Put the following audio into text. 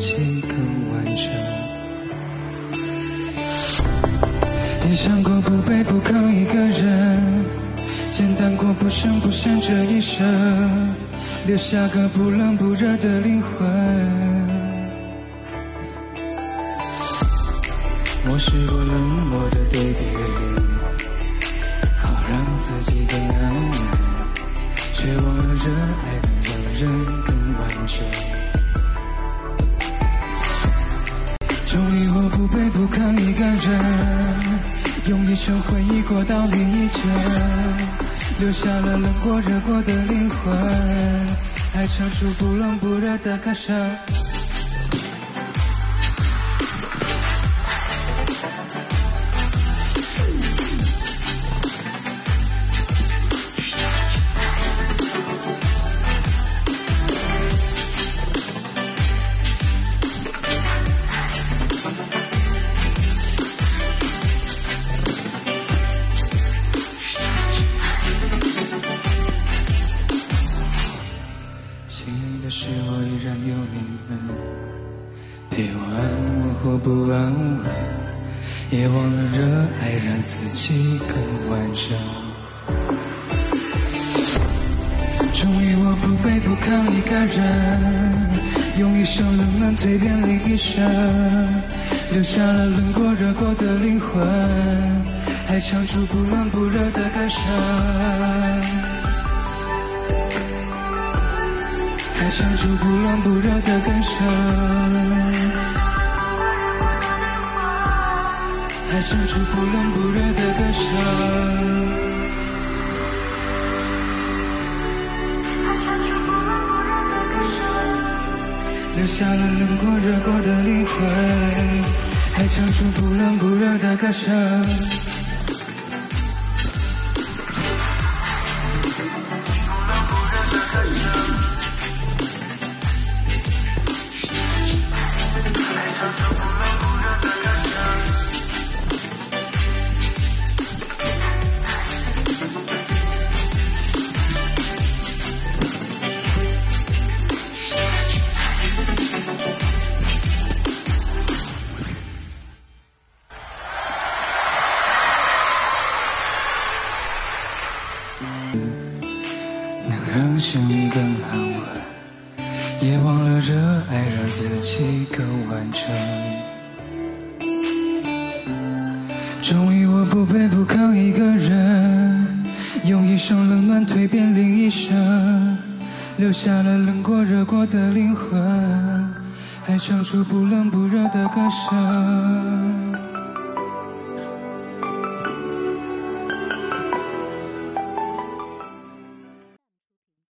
让自己更完整。也想过不卑不亢一个人，简单过不声不响这一生，留下个不冷不热的灵魂。我试过冷漠的对别人。好让自己更安稳，却忘了热爱能让人更完整。终于我不卑不亢一个人，用一生回忆过到另一程，留下了冷过热过的灵魂，还唱出不冷不热的歌声。是我依然有你们，陪我安稳或不安稳，也忘了热爱让自己更完整。终于我不卑不亢一个人，用一生冷暖蜕变另一生，留下了冷过热过的灵魂，还唱出不冷不热的歌声。还唱出不冷不热的歌声，还唱出不冷不热的歌声，留下了冷过热过的灵魂，还唱出不冷不热的歌声。能让心里更安稳，也忘了热爱让自己更完整。终于我不卑不亢一个人，用一生冷暖蜕变另一生，留下了冷过热过的灵魂，还唱出不冷不热的歌声。